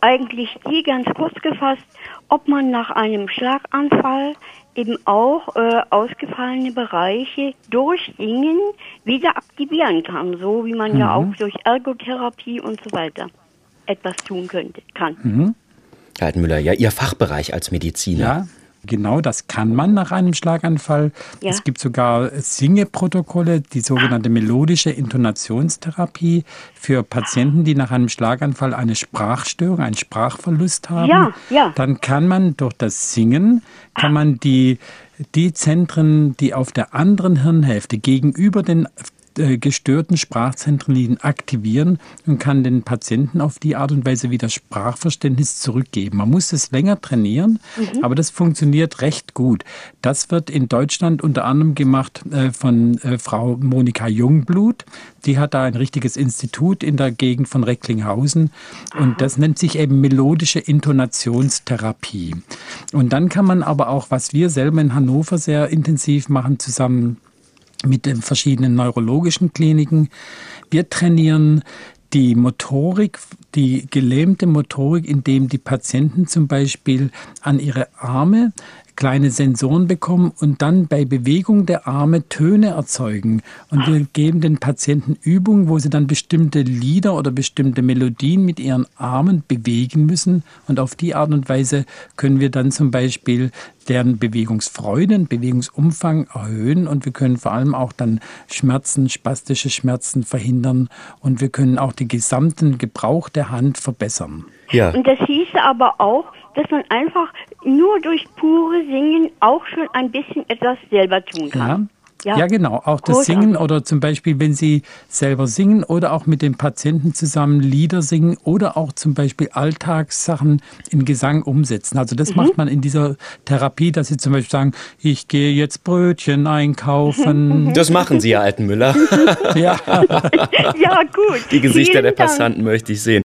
eigentlich die ganz kurz gefasst, ob man nach einem Schlaganfall eben auch äh, ausgefallene Bereiche durch Singen wieder aktivieren kann, so wie man mhm. ja auch durch Ergotherapie und so weiter etwas tun könnte, kann. Mhm. Herr Altenmüller, ja, Ihr Fachbereich als Mediziner. Ja, Genau, das kann man nach einem Schlaganfall. Ja. Es gibt sogar Singeprotokolle, die sogenannte melodische Intonationstherapie für Patienten, die nach einem Schlaganfall eine Sprachstörung, einen Sprachverlust haben. Ja, ja. Dann kann man durch das Singen, kann man die die Zentren, die auf der anderen Hirnhälfte gegenüber den gestörten Sprachzentren aktivieren und kann den Patienten auf die Art und Weise wieder Sprachverständnis zurückgeben. Man muss es länger trainieren, mhm. aber das funktioniert recht gut. Das wird in Deutschland unter anderem gemacht äh, von äh, Frau Monika Jungblut. Die hat da ein richtiges Institut in der Gegend von Recklinghausen und das nennt sich eben melodische Intonationstherapie. Und dann kann man aber auch, was wir selber in Hannover sehr intensiv machen, zusammen mit den verschiedenen neurologischen Kliniken. Wir trainieren die Motorik, die gelähmte Motorik, indem die Patienten zum Beispiel an ihre Arme kleine Sensoren bekommen und dann bei Bewegung der Arme Töne erzeugen. Und wir geben den Patienten Übungen, wo sie dann bestimmte Lieder oder bestimmte Melodien mit ihren Armen bewegen müssen. Und auf die Art und Weise können wir dann zum Beispiel deren Bewegungsfreude, Bewegungsumfang erhöhen und wir können vor allem auch dann Schmerzen, spastische Schmerzen verhindern und wir können auch den gesamten Gebrauch der Hand verbessern. Ja. Und das hieße aber auch, dass man einfach nur durch pure Singen auch schon ein bisschen etwas selber tun kann. Ja. Ja, ja, genau. Auch das Großartig. Singen oder zum Beispiel, wenn Sie selber singen oder auch mit den Patienten zusammen Lieder singen oder auch zum Beispiel Alltagssachen in Gesang umsetzen. Also das mhm. macht man in dieser Therapie, dass Sie zum Beispiel sagen, ich gehe jetzt Brötchen einkaufen. Das machen Sie, Herr Altenmüller. ja. ja, gut. Die Gesichter Vielen der Passanten Dank. möchte ich sehen.